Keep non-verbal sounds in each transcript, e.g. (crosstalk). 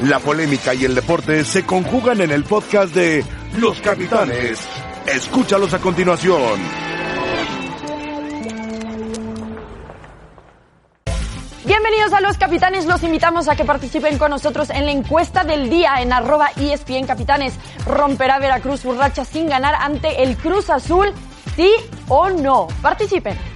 La polémica y el deporte se conjugan en el podcast de Los Capitanes. Escúchalos a continuación. Bienvenidos a Los Capitanes, los invitamos a que participen con nosotros en la encuesta del día en arroba ESPN Capitanes. ¿Romperá Veracruz su racha sin ganar ante el Cruz Azul? ¿Sí o no? Participen.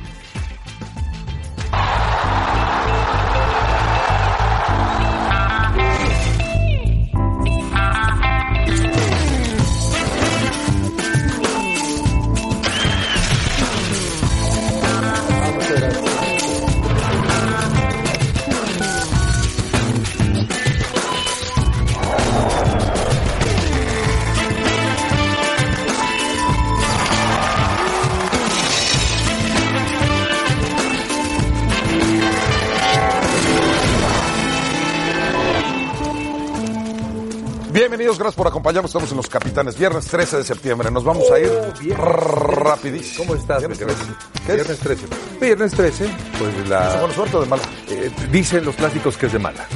Bienvenidos, gracias por acompañarnos. Estamos en Los Capitanes, viernes 13 de septiembre. Nos vamos a ir rapidísimo. ¿Cómo estás? Viernes Viernes 13. ¿Qué es? Viernes 13. Viernes 13, pues la... ¿Buena suerte o de mala? eh, dicen los clásicos que es de mala.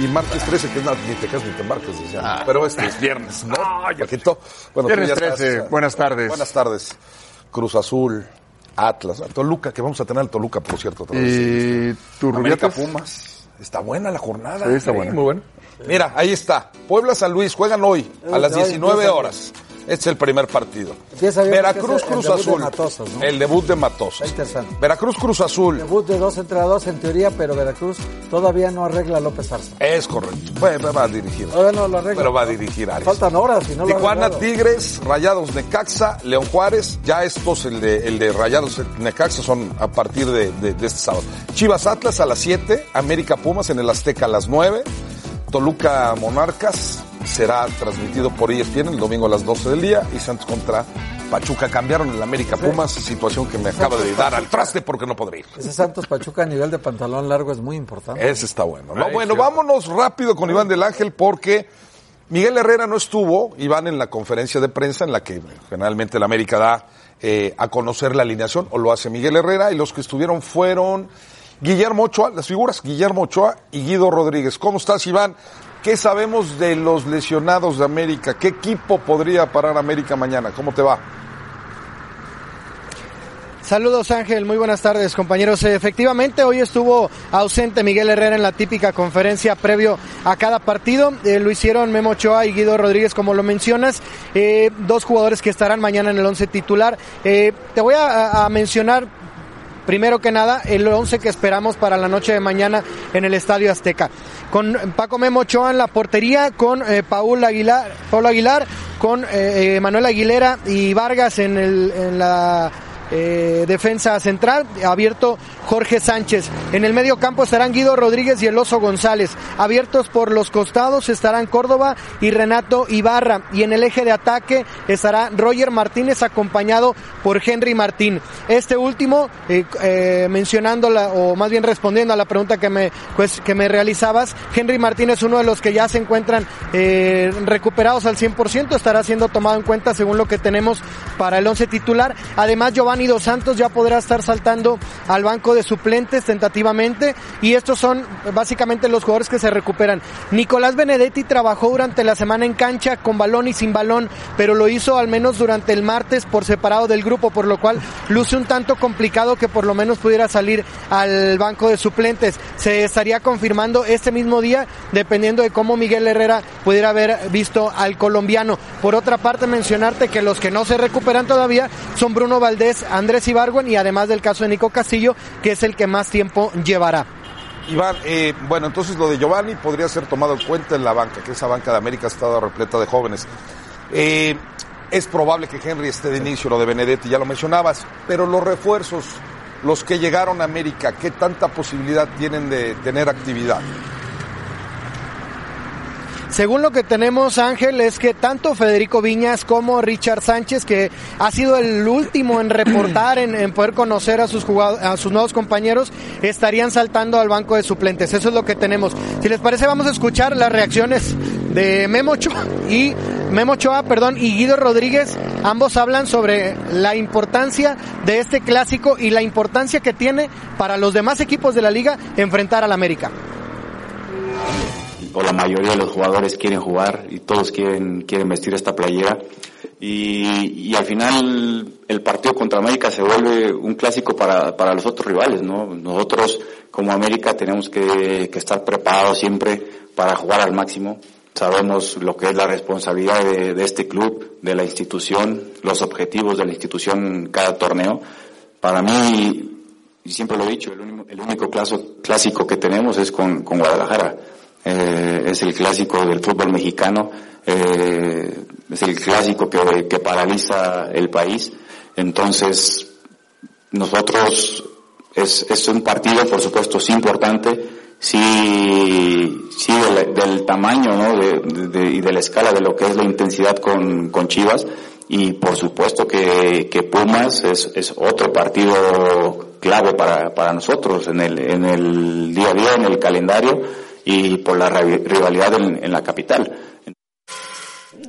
Y martes 13, que es nada, ni te casas ni te embarques, decían. Pero este es viernes, ¿no? Paquito. Bueno, tú Viernes ya estás, 13, eh, buenas tardes. Buenas tardes. Cruz Azul, Atlas, Toluca, que vamos a tener al Toluca, por cierto. otra vez. ¿Y tu América Rubiates? Pumas. Está buena la jornada. Sí, está buena. Muy buena. Mira, ahí está. Puebla San Luis juegan hoy a las hoy 19 empieza horas. Este es el primer partido. Veracruz Cruz el debut de Azul. El debut de Matosas. Está interesante. Veracruz Cruz Azul. Debut de dos entrenadores en teoría, pero Veracruz todavía no arregla a López Arza. Es correcto. Bueno, va a dirigir. Todavía no lo arregla. Pero va a dirigir Arias. Faltan horas y no lo Tijuana, arreglado. Tigres, Rayados Necaxa, León Juárez, ya estos, el de, el de Rayados Necaxa son a partir de, de- de este sábado. Chivas Atlas a las 7, América Pumas en el Azteca a las 9, Toluca Monarcas será transmitido por ESPN el domingo a las 12 del día y Santos contra Pachuca. Cambiaron el América Pumas, situación que me acaba de dar al traste porque no podré ir. Ese Santos Pachuca a nivel de pantalón largo es muy importante. Ese está bueno. ¿no? Ay, Bueno, sí. vámonos rápido con Iván del Ángel porque Miguel Herrera no estuvo, Iván, en la conferencia de prensa en la que generalmente el América da eh, a conocer la alineación, o lo hace Miguel Herrera, y los que estuvieron fueron Guillermo Ochoa, las figuras Guillermo Ochoa y Guido Rodríguez. ¿Cómo estás, Iván? ¿Qué sabemos de los lesionados de América? ¿Qué equipo podría parar América mañana? ¿Cómo te va? Saludos Ángel, muy buenas tardes compañeros. Efectivamente, hoy estuvo ausente Miguel Herrera en la típica conferencia previo a cada partido. Eh, lo hicieron Memo Ochoa y Guido Rodríguez, como lo mencionas. Eh, dos jugadores que estarán mañana en el once titular. Eh, te voy a mencionar Primero que nada, el 11 que esperamos para la noche de mañana en el Estadio Azteca. Con Paco Memo Ochoa en la portería, con eh, Paul Aguilar, Paulo Aguilar, con eh, eh, Manuel Aguilera y Vargas en, el, en la eh, defensa central, abierto Jorge Sánchez. En el medio campo estarán Guido Rodríguez y el Oso González. Abiertos por los costados estarán Córdoba y Renato Ibarra. Y en el eje de ataque estará Roger Martínez acompañado por Henry Martín. Este último, eh, eh, mencionándola, o más bien respondiendo a la pregunta que me, pues, que me realizabas, Henry Martín es uno de los que ya se encuentran recuperados al 100%, estará siendo tomado en cuenta según lo que tenemos para el 11 titular. Además, Giovanni Dos Santos ya podrá estar saltando al banco de suplentes tentativamente y estos son básicamente los jugadores que se recuperan. Nicolás Benedetti trabajó durante la semana en cancha con balón y sin balón, pero lo hizo al menos durante el martes por separado del grupo, por lo cual luce un tanto complicado que por lo menos pudiera salir al banco de suplentes. Se estaría confirmando este mismo día, dependiendo de cómo Miguel Herrera pudiera haber visto al colombiano. Por otra parte, mencionarte que los que no se recuperan todavía son Bruno Valdés, Andrés Ibargüen y además del caso de Nico Castillo, que es el que más tiempo llevará. Iván, eh, bueno, entonces lo de Giovanni podría ser tomado en cuenta en la banca, que esa banca de América ha estado repleta de jóvenes. Eh, es probable que Henry esté de inicio, lo de Benedetti, ya lo mencionabas, pero los refuerzos, los que llegaron a América, ¿qué tanta posibilidad tienen de tener actividad? Según lo que tenemos, Ángel, es que tanto Federico Viñas como Richard Sánchez, que ha sido el último en reportar, en, poder conocer a sus, a sus nuevos compañeros, estarían saltando al banco de suplentes. Eso es lo que tenemos. Si les parece, vamos a escuchar las reacciones de Memo Ochoa y Memo Ochoa, perdón, y Guido Rodríguez. Ambos hablan sobre la importancia de este clásico y la importancia que tiene para los demás equipos de la liga enfrentar al América. O la mayoría de los jugadores quieren jugar y todos quieren, quieren vestir esta playera. Y, y al final el partido contra América se vuelve un clásico para, para los otros rivales, ¿no? Nosotros como América tenemos que, que estar preparados siempre para jugar al máximo. Sabemos lo que es la responsabilidad de, este club, de la institución, los objetivos de la institución en cada torneo. Para mí, y siempre lo he dicho, el único, el único clásico que tenemos es con, con Guadalajara. Eh, es el clásico del fútbol mexicano, eh, es el clásico que, que paraliza el país. Entonces, nosotros es, es un partido, por supuesto, sí importante, sí, sí del, del tamaño ¿no? de, de- y de la escala de lo que es la intensidad con, con Chivas. Y por supuesto que, que Pumas es, es otro partido clave para, para nosotros en el, en el día a día, en el calendario y por la rival- rivalidad en, en la capital.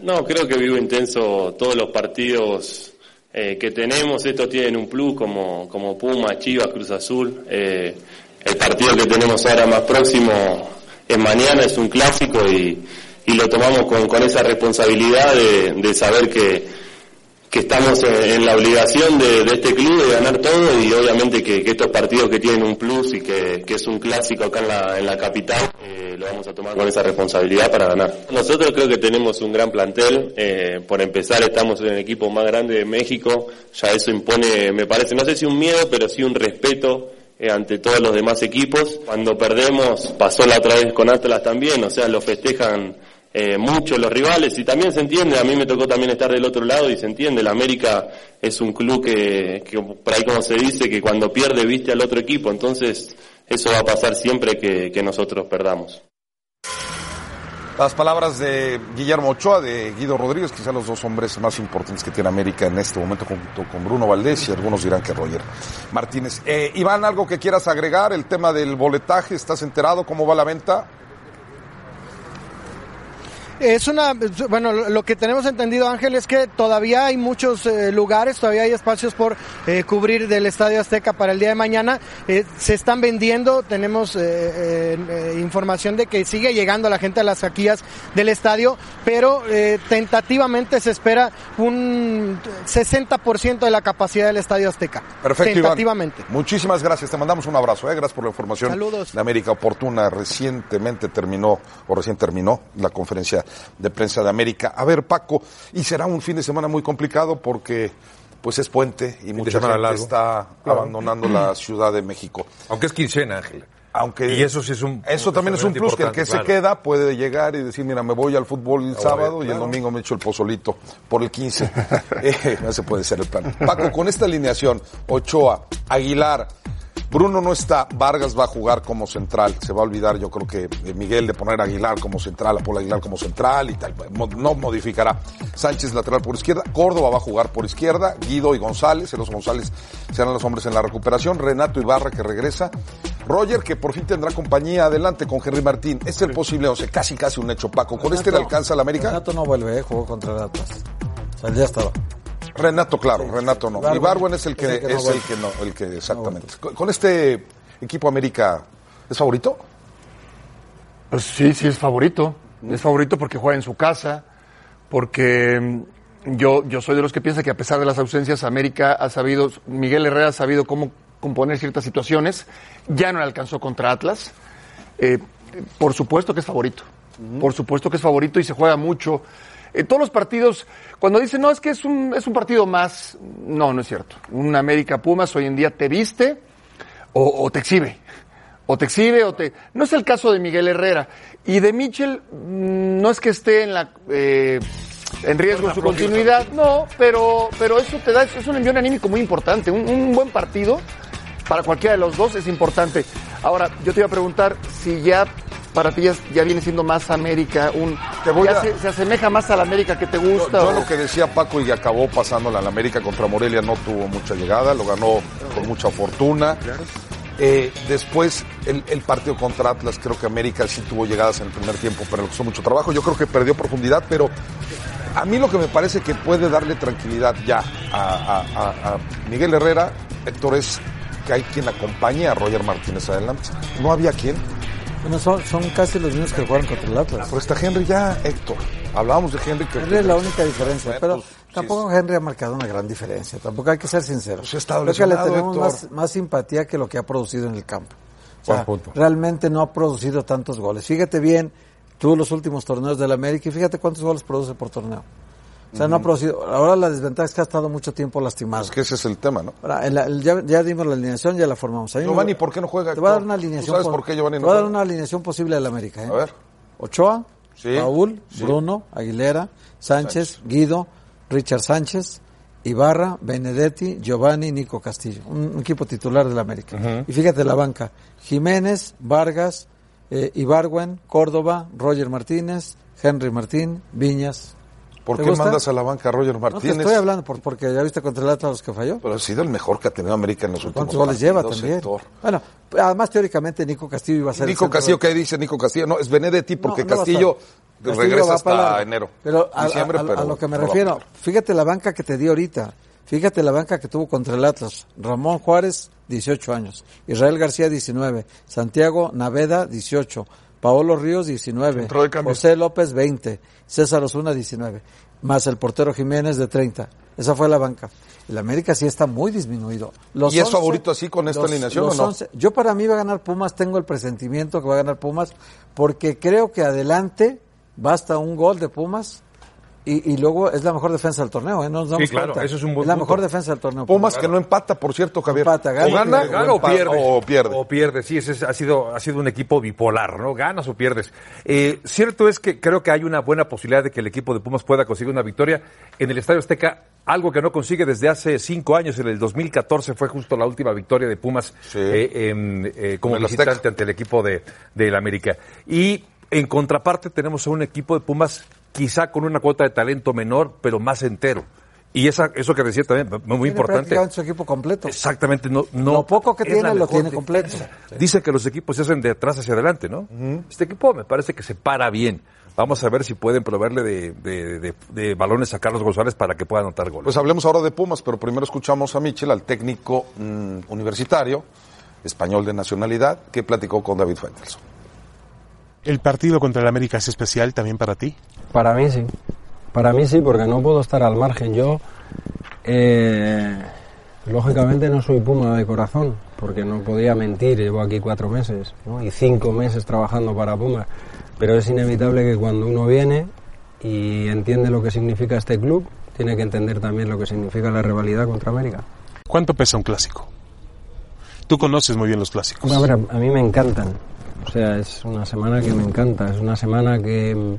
No, creo que vivo intenso todos los partidos eh, que tenemos. Estos tienen un plus como, como Puma, Chivas, Cruz Azul. Eh, el partido que tenemos ahora más próximo es mañana, es un clásico y, y lo tomamos con, con esa responsabilidad de, de saber que, que estamos en, en la obligación de, este club de ganar todo y obviamente que, estos partidos que tienen un plus y que, es un clásico acá en la, en la capital, eh, lo vamos a tomar con esa responsabilidad para ganar. Nosotros creo que tenemos un gran plantel, eh, por empezar estamos en el equipo más grande de México, ya eso impone, me parece, no sé si un miedo, pero sí un respeto eh, ante todos los demás equipos. Cuando perdemos, pasó la otra vez con Atlas también, o sea, lo festejan eh, mucho los rivales y también se entiende, a mí me tocó también estar del otro lado y se entiende, la América es un club que, que por ahí como se dice, que cuando pierde viste al otro equipo, entonces eso va a pasar siempre que, que nosotros perdamos. Las palabras de Guillermo Ochoa, de Guido Rodríguez, quizá los dos hombres más importantes que tiene América en este momento, junto con Bruno Valdés y algunos dirán que Roger Martínez. Eh, Iván, ¿algo que quieras agregar? El tema del boletaje, ¿estás enterado cómo va la venta? Es una, bueno, lo que tenemos entendido, Ángel, es que todavía hay muchos eh, lugares, todavía hay espacios por eh, cubrir del Estadio Azteca para el día de mañana. Eh, se están vendiendo, tenemos eh, información de que sigue llegando la gente a las taquillas del estadio, pero eh, tentativamente se espera un 60% de la capacidad del Estadio Azteca. Perfecto, Iván. Tentativamente. Muchísimas gracias. Te mandamos un abrazo. ¿eh? Gracias por la información. Saludos. De América Oportuna. Recientemente terminó, o recién terminó, la conferencia de prensa de América. A ver, Paco, y será un fin de semana muy complicado porque pues es puente y mucha gente largo. está abandonando la (clears throat) Ciudad de México. Aunque es quincena, Ángel. Aunque Y eso sí es un- eso también es un plus que el que se queda puede llegar y decir mira me voy al fútbol el sábado y el domingo me echo el pozolito por el 15 (laughs) (laughs) Eh, ese puede ser el plan Paco con esta alineación Ochoa Aguilar Bruno no está, Vargas va a jugar como central, se va a olvidar yo creo que de Miguel de poner a Aguilar como central, a Paul Aguilar como central y tal, Mo- no modificará. Sánchez lateral por izquierda, Córdoba va a jugar por izquierda, Guido y González, los González serán los hombres en la recuperación, Renato Ibarra que regresa, Roger que por fin tendrá compañía. Adelante con Henry Martín, es el posible, o sea, casi casi un hecho Paco, ¿con este le alcanza a la América? Renato no vuelve, eh, jugó contra el Atlas. O sea, ya estaba. Renato, claro, Renato no. Ibargüen Ibargüen es el que, es el que no es el que no, el que exactamente. Con- Con este equipo América, ¿es favorito? Pues sí, sí es favorito. Es favorito porque juega en su casa, porque mm, yo, yo soy de los que piensa que a pesar de las ausencias, América ha sabido, Miguel Herrera ha sabido cómo componer ciertas situaciones. Ya no le alcanzó contra Atlas. Eh, por supuesto que es favorito. Por supuesto que es favorito y se juega mucho. En todos los partidos, cuando dicen, no, es que es un, es un partido más, no, no es cierto. Un América Pumas hoy en día te viste o, te exhibe. O te exhibe o te... No es el caso de Miguel Herrera. Y de Mitchell, mm, no es que esté en la... eh, en riesgo su continuidad, no, pero, pero eso te da, es un envío anímico muy importante. Un buen partido para cualquiera de los dos es importante. Ahora, yo te iba a preguntar si ya para ti ya, ya viene siendo más América, un, Te voy ya a- se, se asemeja más a la América que te gusta. yo o- lo que decía Paco y acabó pasándola en la América contra Morelia no tuvo mucha llegada, lo ganó con mucha fortuna. Eh, después el, el partido contra Atlas, creo que América sí tuvo llegadas en el primer tiempo, pero le costó mucho trabajo. Yo creo que perdió profundidad, pero a mí lo que me parece que puede darle tranquilidad ya a, a- a- a Miguel Herrera, Héctor, es que hay quien acompañe a Roger Martínez adelante. No había quien. Bueno, son, son casi los mismos que jugaron contra el Atlas. Pero está Henry ya, Héctor. Hablábamos de Henry. Que Henry es la única diferencia, pero pues, tampoco Henry ha marcado una gran diferencia. Tampoco hay que ser sinceros. Pues Creo que le tenemos más, más simpatía que lo que ha producido en el campo. O sea, Buen punto. realmente no ha producido tantos goles. Fíjate bien, tú los últimos torneos del América y fíjate cuántos goles produce por torneo. O sea, no ha producido. Ahora la desventaja es que ha estado mucho tiempo lastimado. Es que ese es el tema, ¿no? Ahora, el- el- ya, ya dimos la alineación, ya la formamos. A mí me- Giovanni, ¿por qué no juega? Te voy a dar una ¿Tú alineación. sabes po- por qué Giovanni te no voy a dar una alineación posible del América. ¿eh? A ver. Ochoa, Sí, Raúl, sí. Bruno, Aguilera, Sánchez, Guido, Richard Sánchez, Ibarra, Benedetti, Giovanni, Nico Castillo. Un, un equipo titular del América. Y fíjate la banca. Jiménez, Vargas, eh, Ibargüen, Córdoba, Roger Martínez, Henry Martín, Viñas. ¿Por ¿Te qué gusta? mandas a la banca a Roger No Martínez? te estoy hablando por- porque ya viste contra el Atlas los que falló. Pero ha sido el mejor que ha tenido América en los últimos ¿Cuántos goles lleva también? Héctor. Bueno, además teóricamente Nico Castillo iba a ser el Nico centro Castillo, ¿qué dice Nico Castillo? No, es Benedetti porque No, no Castillo, regresa para hasta enero. Pero a, diciembre, a- a- pero a lo que me no refiero, fíjate la banca que te di ahorita. Fíjate la banca que tuvo contra el Atlas. Ramón Juárez, 18 años. Israel García, 19. Santiago Naveda, 18. Paolo Ríos, 19. Entró de cambio. José López, 20. César Osuna, 19. Más el portero Jiménez, de 30. Esa fue la banca. El América sí está muy disminuido. Los ¿Y es favorito así con esta los- alineación los o no? 11 yo para mí va a ganar Pumas, tengo el presentimiento que va a ganar Pumas, porque creo que adelante basta un gol de Pumas y, y luego es la mejor defensa del torneo. ¿eh? No nos damos claro, eso es un buen la punto. mejor defensa del torneo. Pumas que no empata, por cierto, Javier. Empata, gana. o gana, Gana o pierde. O pierde. O pierde, sí, ese es- ha, sido, ha sido un equipo bipolar, ¿no? Ganas o pierdes. Eh, cierto es que creo que hay una buena posibilidad de que el equipo de Pumas pueda conseguir una victoria en el Estadio Azteca, algo que no consigue desde hace cinco años. En el 2014 fue justo la última victoria de Pumas Sí. eh, en, eh, como Azteca. visitante ante el equipo de, del América. Y en contraparte tenemos a un equipo de Pumas quizá con una cuota de talento menor, pero más entero. Y esa, eso que decía también, muy Tiene importante. su equipo completo. Exactamente, no, no. Lo poco que tiene, lo tiene completo. defensa. Dicen que los equipos se hacen de atrás hacia adelante, ¿no? Este equipo me parece que se para bien. Vamos a ver si pueden proveerle de, de- de- de balones a Carlos González para que pueda anotar goles. Pues hablemos ahora de Pumas, pero primero escuchamos a Michel, al técnico mm, universitario, español de nacionalidad, que platicó con David Faitelson. ¿El partido contra el América es especial también para ti? Para mí sí. Para mí sí, porque no puedo estar al margen. Yo, eh, lógicamente, no soy puma de corazón, porque no podría mentir. Llevo aquí cuatro meses ¿no? y cinco meses trabajando para Puma. Pero es inevitable que cuando uno viene y entiende lo que significa este club, tiene que entender también lo que significa la rivalidad contra América. ¿Cuánto pesa un clásico? Tú conoces muy bien los clásicos. A ver, a mí me encantan. O sea, es una semana que me encanta. Es una semana que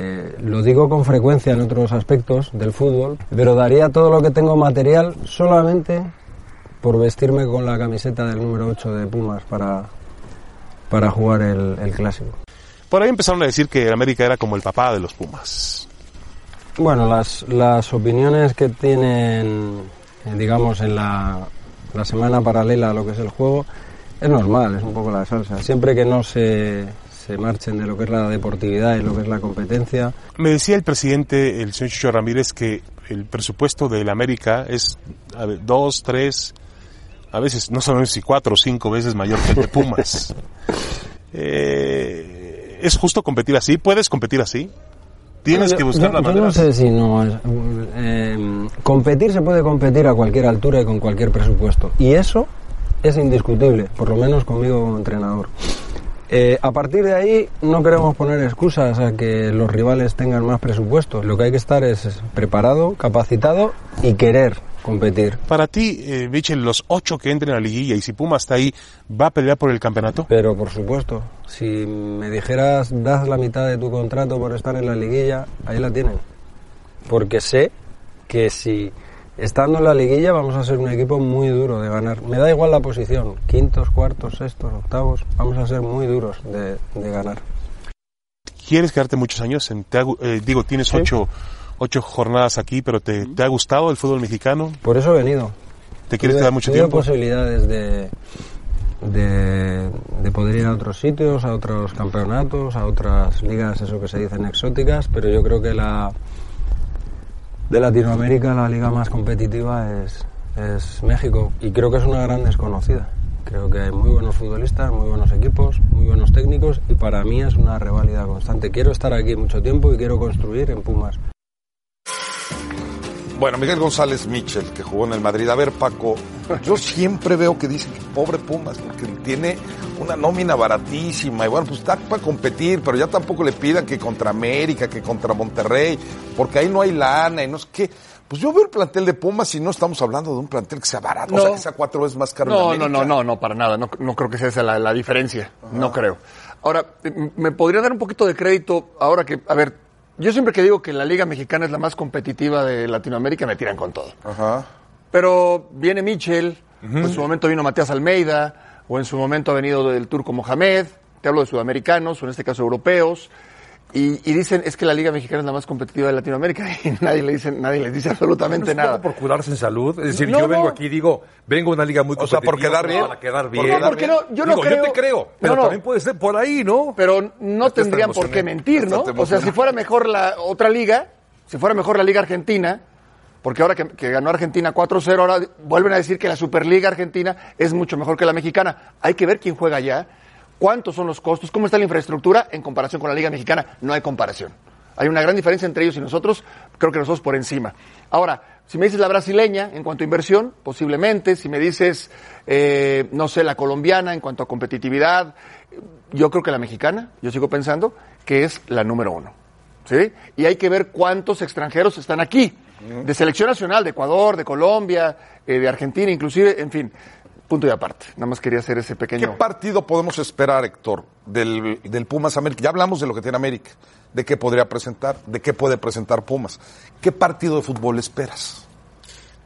eh, lo digo con frecuencia en otros aspectos del fútbol, pero daría todo lo que tengo material solamente por vestirme con la camiseta del número 8 de Pumas para, para jugar el, el clásico. Por ahí empezaron a decir que el América era como el papá de los Pumas. Bueno, las, las opiniones que tienen, eh, digamos, en la, la semana paralela a lo que es el juego, es normal, es un poco la salsa. Siempre que no se, se marchen de lo que es la deportividad y lo que es la competencia, Me decía el presidente, el señor Chucho Ramírez, que el presupuesto del América es a ver, dos, tres, a veces no sabemos si cuatro o cinco veces mayor que el de Pumas. (laughs) Eh, ¿Es justo competir así? ¿Puedes competir así? Tienes que buscar yo- la yo manera. no sé si no. es- eh, competir se puede competir a cualquier altura y con cualquier presupuesto. Y eso es indiscutible, por lo menos conmigo como entrenador. Eh, a partir de ahí no queremos poner excusas a que los rivales tengan más presupuesto. Lo que hay que estar es preparado, capacitado y querer competir. Para ti, eh, Michel, los ocho que entren a la liguilla y si Pumas está ahí, ¿va a pelear por el campeonato? Pero por supuesto, si me dijeras das la mitad de tu contrato por estar en la liguilla, ahí la tienen. Porque sé que si estando en la liguilla vamos a ser un equipo muy duro de ganar. Me da igual la posición, quintos, cuartos, sextos, octavos, vamos a ser muy duros de, de ganar. ¿Quieres quedarte muchos años? En, te ha eh, digo, tienes ocho, ocho jornadas aquí, pero te, ¿te ha gustado el fútbol mexicano? Por eso he venido. ¿Te quieres Tuve- quedar mucho tuve tiempo? posibilidades de, de, de poder ir a otros sitios, a otros campeonatos, a otras ligas, eso que se dicen exóticas, pero yo creo que la de Latinoamérica la liga más competitiva es, es México y creo que es una gran desconocida. Creo que hay muy buenos futbolistas, muy buenos equipos, muy buenos técnicos y para mí es una reválida constante. Quiero estar aquí mucho tiempo y quiero construir en Pumas. Bueno, Miguel González Mitchell, que jugó en el Madrid. A ver, Paco, yo siempre veo que dicen que pobre Pumas, porque tiene una nómina baratísima. Y bueno, pues está para competir, pero ya tampoco le pidan que contra América, que contra Monterrey, porque ahí no hay lana y no sé qué. Pues yo veo el plantel de Pumas y no estamos hablando de un plantel que sea barato, o sea, que sea cuatro veces más caro. en No, no, no, no, no, para nada. No, no creo que sea esa la, la diferencia. No creo. Ahora, eh, me podría dar un poquito de crédito ahora que, a ver, yo siempre que digo que la Liga Mexicana es la más competitiva de Latinoamérica, me tiran con todo. Ajá. Pero viene Michel, o en su momento vino Matías Almeida, o en su momento ha venido del turco Mohamed, te hablo de sudamericanos, o en este caso europeos, y, y dicen es que la Liga Mexicana es la más competitiva de Latinoamérica, (laughs) y nadie le dice, nadie les dice absolutamente ¿No es un nada. por cuidarse en salud? Es decir, No, yo vengo no. aquí y digo, vengo a una liga muy O sea, por competitiva, quedar bien. Para quedar bien. porque no, yo no Digo, creo. yo te creo, pero No, no. también puede ser por ahí, ¿no? Pero no tendrían te por qué mentir, ¿no? O sea, si fuera mejor la otra liga, si fuera mejor la Liga Argentina, porque ahora que, ganó Argentina 4-0, ahora vuelven a decir que la Superliga Argentina es mucho mejor que la mexicana. Hay que ver quién juega allá, cuántos son los costos, cómo está la infraestructura en comparación con la Liga Mexicana. No hay comparación. Hay una gran diferencia entre ellos y nosotros, creo que nosotros por encima. Ahora, si me dices la brasileña en cuanto a inversión, posiblemente. Si me dices, eh, no sé, la colombiana en cuanto a competitividad, yo creo que la mexicana, yo sigo pensando que es la número uno. ¿Sí? Y hay que ver cuántos extranjeros están aquí, de selección nacional, de Ecuador, de Colombia, eh, de Argentina, inclusive, en fin, punto y aparte. Nada más quería hacer ese ¿Qué pequeño... partido podemos esperar, Héctor, del, del Pumas América? Ya hablamos de lo que tiene América, de qué podría presentar, de qué puede presentar Pumas. ¿Qué partido de fútbol esperas?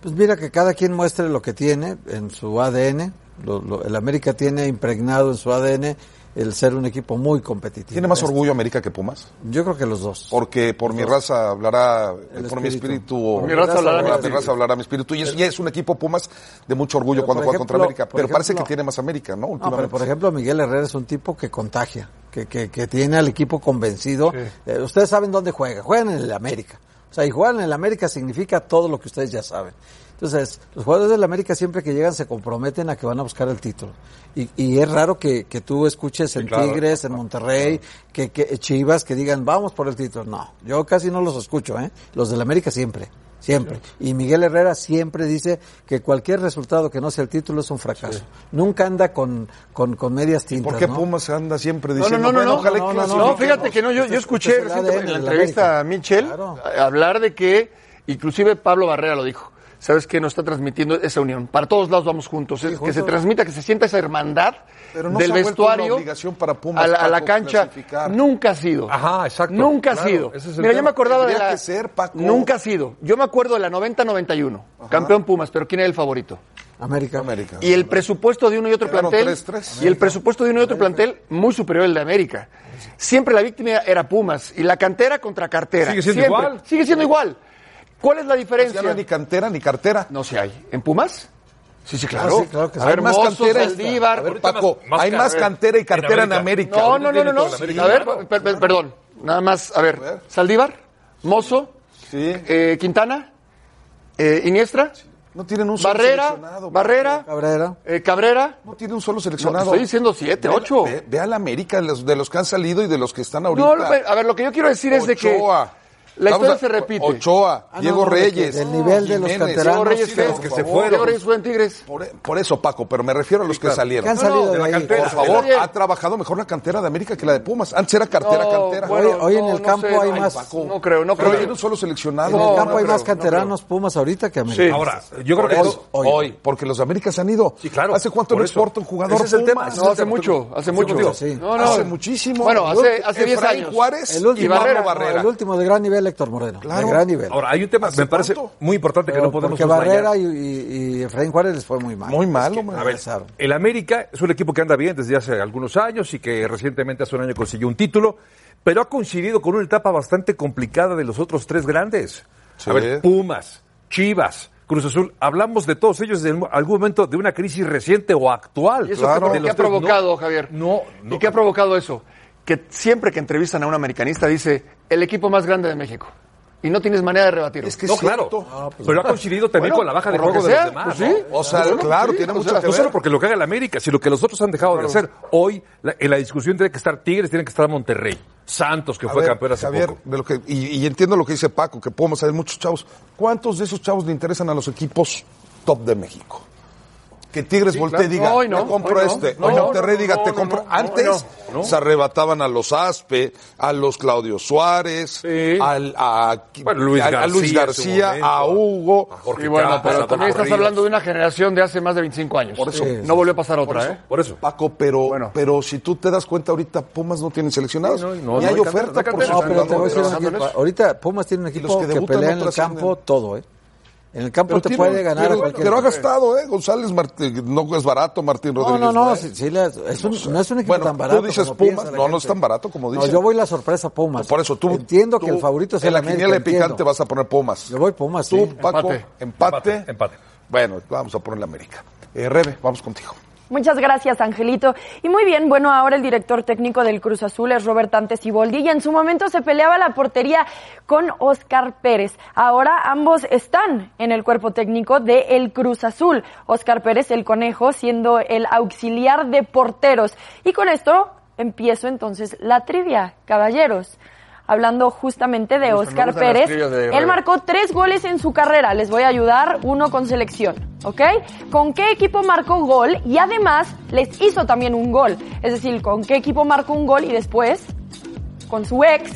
Pues mira que cada quien muestre lo que tiene en su ADN. Lo- lo- el América tiene impregnado en su ADN el ser un equipo muy competitivo. ¿Tiene más Este, orgullo América que Pumas? Yo creo que los dos. Porque por mi raza hablará, El por mi espíritu. Por mi raza hablará mi por mi espíritu. raza hablará mi espíritu. Y es, y es un equipo Pumas de mucho orgullo Pero, cuando juega contra América. Pero parece que tiene más América, ¿no? No, pero Últimamente. por ejemplo, Miguel Herrera es un tipo que contagia, que, que, que tiene al equipo convencido. Eh, ustedes saben dónde juega, juegan en el América. O sea, y jugar en el América significa todo lo que ustedes ya saben. Entonces, los jugadores del América siempre que llegan se comprometen a que van a buscar el título. Y, y es raro que, que tú escuches en claro. Tigres, en Monterrey, que, que Chivas, que digan, vamos por el título. No, yo casi no los escucho, ¿eh? Los del América siempre. Siempre. Y Miguel Herrera siempre dice que cualquier resultado que no sea el título es un fracaso. Nunca anda con, con, con medias tintas. ¿Por qué ¿no? Pumas anda siempre No, no, diciendo, no, no, bueno, no, ojalá no, no, no, clasifiquemos"? No, fíjate que no, yo, yo escuché Este en la entrevista América. a Michel Claro. hablar de que, inclusive Pablo Barrera lo dijo, ¿sabes qué? Nos está transmitiendo esa unión. Para todos lados vamos juntos. Es- que se transmita, que se sienta esa hermandad Pero no del se ha vuelto vestuario una obligación para Pumas, a la, a la cancha. clasificar. Nunca ha sido. Ajá, exacto. Nunca ha sido. ese es el Mira, yo me acordaba de la... que ser, Paco. Nunca ha sido. Yo me acuerdo de la 90-91. Campeón Pumas, pero ¿quién era el favorito? América. América. Y el presupuesto de uno y otro Quedaron plantel. 3-3. Y el presupuesto de uno y otro plantel muy superior al de América. Siempre la víctima era Pumas. Y la cantera contra cartera. Sigue siendo Siempre. igual. Sigue siendo igual. ¿Cuál es la Ya diferencia? no hay ni cantera ni cartera. No se hay. ¿En Pumas? Sí, sí, claro. Ah, sí, claro que sí. A ver, Hay más cantera. Saldívar. A ver, Paco, más- más hay más cantera y cartera en América. América. No, no, no, no, no. A ver, Claro. per- per- perdón. Nada más, a ver. ver. Saldívar, Mozo, Sí. eh, Quintana, eh, Iniestra, No tienen un solo Barrera, seleccionado. Barrera, Cabrera. eh, Cabrera. No tiene un solo No, seleccionado. estoy diciendo siete, Ve- ocho. Ve, ve a la América, de los, de los que han salido y de los que están ahorita. No, a ver, lo que yo quiero decir es de que. La Vamos historia a- se repite. Ochoa, Ah, Diego no, que- Reyes. del nivel de los canteranos, Diego Reyes los que se Diego fueron. Reyes fue en Tigres. Por, por eso, Paco, pero me refiero a los que salieron. ¿Qué han No, no, salido de de, la cantera. Por favor, ha trabajado mejor la cantera de América que la de Pumas. Antes era cartera, No, cantera. bueno, Hoy- hoy en el no campo sé, hay no, más- Paco, No creo, no creo. tiene un solo seleccionado. En el campo no hay creo, más no canteranos Pumas ahorita que América. Sí. Ahora, yo creo Por que eso, hoy, porque los de América se han ido. Sí, claro. ¿Hace cuánto no exporta un jugador Ese es el tema, No, hace el mucho, hace mucho. Hace muchísimo. Bueno, hace, hace 10 Efraín años. Juárez El y. Barrera. el último de gran nivel Héctor Moreno. Claro. De gran nivel. Ahora, hay un tema, ¿Hace me parece cuánto? muy importante que no podemos porque. Barrera y, y, y Efraín Juárez les fue muy mal. Muy mal, Es que, a ver. El América es un equipo que anda bien desde hace algunos años y que recientemente hace un año consiguió un título, pero ha coincidido con una etapa bastante complicada de los otros tres grandes. Sí. A ver, Pumas, Chivas, Cruz Azul, hablamos de todos ellos en algún momento de una crisis reciente o actual. ¿Y eso Claro. qué, ha tres, provocado, no, Javier? No, no. ¿Y qué ha provocado eso? Que siempre que entrevistan a un americanista dice, el equipo más grande de México. y no tienes manera de rebatirlo. Es que No, claro. cierto. Pero ha coincidido también Bueno, con la baja de juego de los demás. pues ¿no? O sea, Pues, claro, sí, tiene mucho sea, que No ver. solo porque lo que haga el América, sino que los otros han dejado de hacer. Hoy, la- en la discusión tiene que estar Tigres, tiene que estar Monterrey. Santos, que A fue ver, campeón hace Javier, poco. de lo que, y, y entiendo lo que dice Paco, que podemos hay muchos chavos. ¿Cuántos de esos chavos le interesan a los equipos top de México? Que Tigres voltee y claro. diga, Hoy no, te compro hoy no. este. No, o no, Monterrey no, diga, no, te no, compro. no, Antes no, no. se arrebataban a los Aspe, a los Claudio Suárez, Sí. al, a, Bueno, Luis a- a Luis García a Hugo. A Jorge Y bueno, pero también estás Ríos. hablando de una generación de hace más de 25 años. Por eso. no volvió a pasar otra, ¿eh? Por eso. Paco, pero, Bueno. pero si tú te das cuenta ahorita, Pumas no tienen seleccionados. Sí, no, no, Ni no hay oferta por no No, pero te voy a decir. Ahorita Pumas tiene un equipo que pelea no en el campo todo, ¿eh? En el campo Pero te tiene- puede ganar pero, a cualquier pero ha gastado, ¿eh? González Martín, no es barato, Martín No, Rodríguez. no, no, sí, sí le- es un- no es un equipo Bueno, tan barato. tú dices como Pumas, la no, no es tan barato como No, dices. yo voy la sorpresa Pumas. Por eso tú. Entiendo que el favorito es En el la América. quiniela de picante entiendo. vas a poner Pumas. Yo voy Pumas, Tú, sí. Paco, Empate. empate. Empate, empate. Bueno, vamos a poner la América. Eh, Rebe, vamos contigo. Muchas gracias, Angelito. Y muy bien, bueno, ahora el director técnico del Cruz Azul es Robert Antes Siboldi y en su momento se peleaba la portería con Oscar Pérez. Ahora ambos están en el cuerpo técnico de el Cruz Azul. Oscar Pérez, el conejo, siendo el auxiliar de porteros. Y con esto empiezo entonces la trivia, caballeros. Hablando justamente de Oscar Pérez, de él marcó tres goles en su carrera. Les voy a ayudar, uno con selección, ¿ok? ¿Con qué equipo marcó gol? Y además les hizo también un gol. Es decir, ¿con qué equipo marcó un gol y después, con su ex,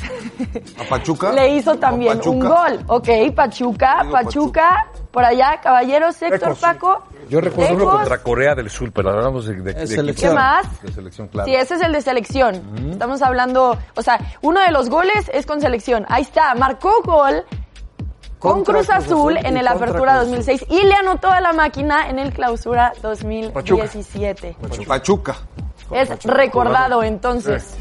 ¿A Pachuca? le hizo también un gol? Ok, Pachuca, Pachuca, por allá, caballeros, Héctor. Paco. Yo recuerdo uno contra Corea del Sur, pero hablamos de, de, de selección. ¿Qué más? De selección, claro. Sí, ese es el de selección. Estamos hablando, o sea, uno de los goles es con selección. Ahí está, marcó gol con Cruz Cruz Azul en el Apertura Cruz Azul. 2006 y le anotó a la máquina en el Clausura 2017. Pachuca. Es recordado entonces.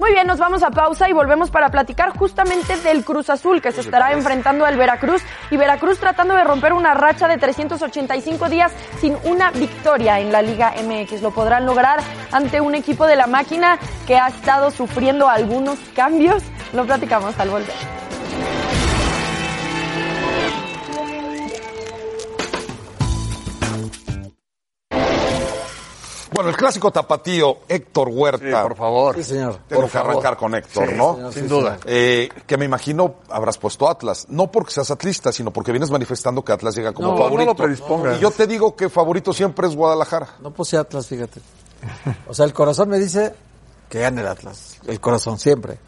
Muy bien, nos vamos a pausa y volvemos para platicar justamente del Cruz Azul que se estará enfrentando al Veracruz y Veracruz tratando de romper una racha de 385 días sin una victoria en la Liga MX. Lo podrán lograr ante un equipo de la máquina que ha estado sufriendo algunos cambios. Lo platicamos al volver. Bueno, el clásico tapatío, Héctor Huerta. por favor. Sí, señor. Tengo que arrancar con Héctor, ¿no? señor, Sin sí, duda. Eh, que me imagino habrás puesto Atlas. No porque seas atlista, sino porque vienes manifestando que Atlas llega como No, favorito. no lo predispongas. Y yo te digo que favorito siempre es Guadalajara. No puse Atlas, fíjate. O sea, el corazón me dice que gane el Atlas. El corazón, siempre.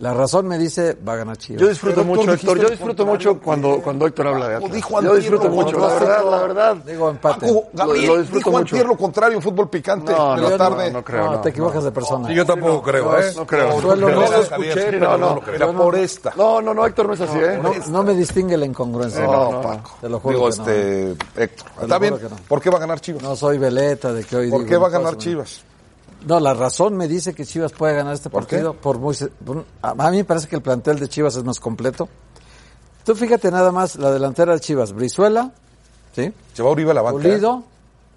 La razón me dice va a ganar Chivas. Yo disfruto mucho, Héctor, Yo disfruto mucho cuando, cuando Héctor habla de Atlas. dijo Yo antier disfruto lo mucho, la contrario. verdad, la verdad. Digo empate. Paco, Gabriel, Lo- lo disfruto dijo mucho. antier lo contrario en fútbol picante No, de no, la no, tarde. no creo. no, no, te equivocas de persona. Sí, yo tampoco creo, ¿eh? No creo. Suelo no, no- lo escuché, no. no, era por esta. No, no, no, Héctor no es así, ¿eh? No, no me distingue la incongruencia. No, No, Paco. Te lo juro Digo, no. este, Héctor. Está bien. no. ¿Por qué va a ganar Chivas? No soy veleta de que hoy ¿Por qué va a ganar Chivas? No, la razón me dice que Chivas puede ganar este ¿Por qué? partido por muy a mí me parece que el plantel de Chivas es más completo. Tú fíjate nada más la delantera de Chivas, Brizuela, ¿sí? Se va Uribe a la banca. Pulido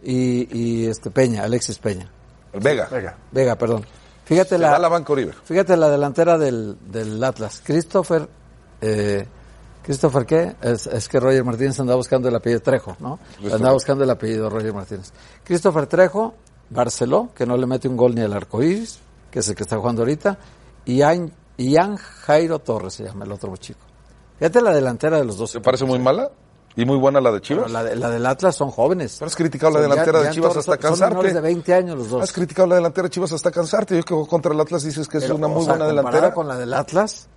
y, y este Peña, Alexis Peña. ¿eh? Vega. Venga. Vega, perdón. Fíjate Se va a la la, banca Uribe. fíjate la delantera del, del Atlas. Christopher, eh, Christopher qué? Es, es que Roger Martínez andaba buscando el apellido Trejo, ¿no? Andaba buscando el apellido Roger Martínez. Christopher Trejo, Barceló, que no le mete un gol ni al arco iris, que es el que está jugando ahorita, y Ian, Jairo Torres se llama el otro chico. Fíjate la delantera de los dos. ¿Te parece muy mala? ¿Y muy buena la de Chivas? La, de- la del Atlas son jóvenes. Pero has criticado la delantera de Chivas hasta son- Son cansarte. de 20 años los dos. Has criticado la delantera de Chivas hasta cansarte. Yo que contra el Atlas dices que es una muy sea, buena delantera. con la del Atlas,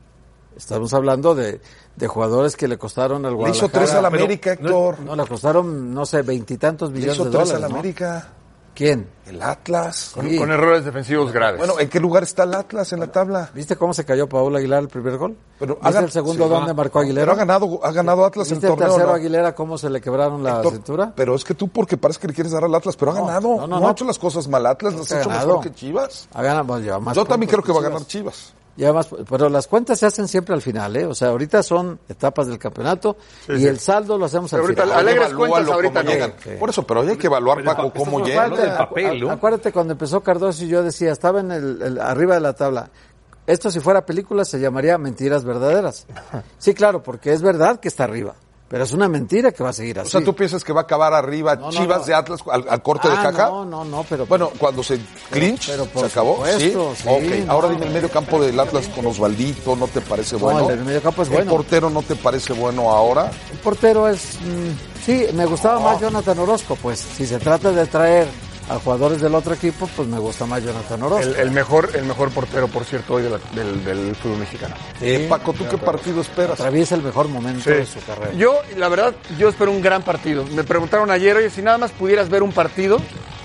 estamos hablando de, de jugadores que le costaron al Le Guadalajara. hizo tres a la Pero- América, Héctor. No, le costaron, no sé, veintitantos Le millones hizo de tres dólares. a la ¿no? América. ¿Quién? El Atlas. Con, Sí. con errores defensivos graves. Bueno, ¿en qué lugar está el Atlas en la tabla? ¿Viste cómo se cayó Paul Aguilar el primer gol? Pero ¿Viste hagan- el segundo sí, dónde ah, marcó Aguilera? Pero ha ganado, ha ganado Atlas en ¿Viste el torneo. tercero ¿no? Aguilera cómo se le quebraron la Héctor, cintura? Pero es que tú porque parece que le quieres dar al Atlas, pero ha No, ganado. no, No, no, ha hecho las cosas mal Atlas, las ha hecho ganado. mejor que Chivas. Ha ganado, pues, más Yo también creo que va a ganar Chivas. Lleva más- pero las cuentas se hacen siempre al final, ¿eh? O sea, ahorita son etapas del campeonato y el saldo lo hacemos al Pero final. alegres cuentas ahorita llegan. Sí. Por eso, pero hay que evaluar, Pero Paco, cómo llegan. papel, ¿no? Acuérdate cuando empezó Cardoso y yo decía, estaba en el, el- arriba de la tabla. Esto si fuera película se llamaría Mentiras Verdaderas. (laughs) Sí, claro, porque es verdad que está arriba. Pero es una mentira que va a seguir así. O sea, ¿tú piensas que va a acabar arriba No, no, Chivas no. de Atlas al, al corte de Ah, caja? No, no, no, pero Bueno, cuando se clinch, pero se acabó. supuesto, ¿Sí? sí, ahora dime el medio campo del Atlas con Osvaldito, ¿no te parece No, bueno? el del mediocampo es ¿El bueno. portero no te parece bueno ahora? el portero es... mm, sí, me gustaba más Jonathan Orozco, pues si se trata de traer a jugadores del otro equipo, pues me gusta más Jonathan Orozco. El, el mejor, el mejor portero, por cierto, hoy de la- del, del fútbol mexicano. Eh, Paco, ¿tú qué partido esperas? Atraviesa el mejor momento Sí. de su carrera. Yo, la verdad, yo espero un gran partido. Me preguntaron ayer, oye, si nada más pudieras ver un partido,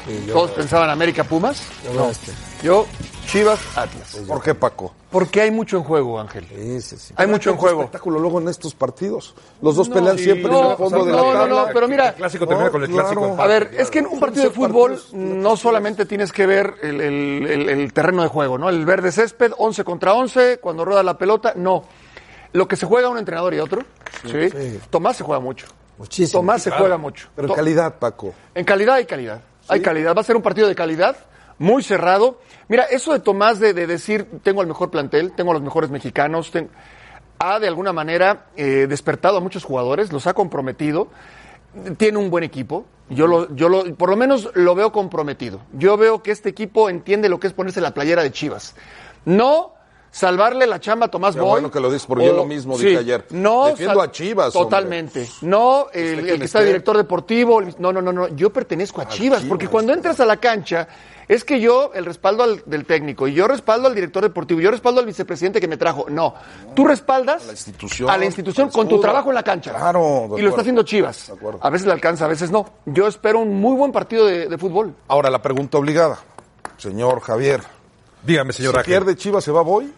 Sí, yo- todos pensaban América Pumas. yo este. Yo, Chivas Atlas. ¿Por qué, Paco? Porque hay mucho en juego, Ángel. Sí, sí, sí. Hay mucho en juego. espectáculo luego en estos partidos. Los dos pelean siempre en No, el fondo de no, la no, tabla. no, pero mira, El clásico termina con el claro. clásico. A ver, es que en un partido de fútbol partidos- no solamente tienes que ver el, el- el- el terreno de juego, ¿no? El verde césped, 11 contra 11, cuando rueda la pelota, no. Lo que se juega un entrenador y otro, ¿sí? Tomás se juega mucho. Muchísimo. Tomás se juega mucho. Pero en calidad, Paco. En calidad hay calidad. Hay calidad. Va a ser un partido de calidad, muy cerrado. Mira, eso de Tomás de, de decir, tengo el mejor plantel, tengo los mejores mexicanos, ha de alguna manera eh, despertado a muchos jugadores, los ha comprometido. Tiene un buen equipo. Yo lo, yo lo, por lo menos lo veo comprometido. Yo veo que este equipo entiende lo que es ponerse la playera de Chivas. No salvarle la chamba a Tomás Qué Boy. bueno que lo dices, porque yo lo mismo dije ayer. No, Defiendo a Chivas, hombre. Totalmente. No, el, Esté el que está director deportivo. el- No, no, no, no. Yo pertenezco a Chivas, porque cuando entras a la cancha, es que yo, el respaldo al- del técnico, y yo respaldo al director deportivo, y yo respaldo al vicepresidente que me trajo. No. Tú respaldas a la institución, a la institución con tu trabajo en la cancha. Claro, Y lo está haciendo Chivas. De acuerdo. A veces le alcanza, a veces no. Yo espero un muy buen partido de, de fútbol. Ahora, la pregunta obligada. Señor Javier, Dígame, señor si Ángel. pierde Chivas, ¿se va Boy?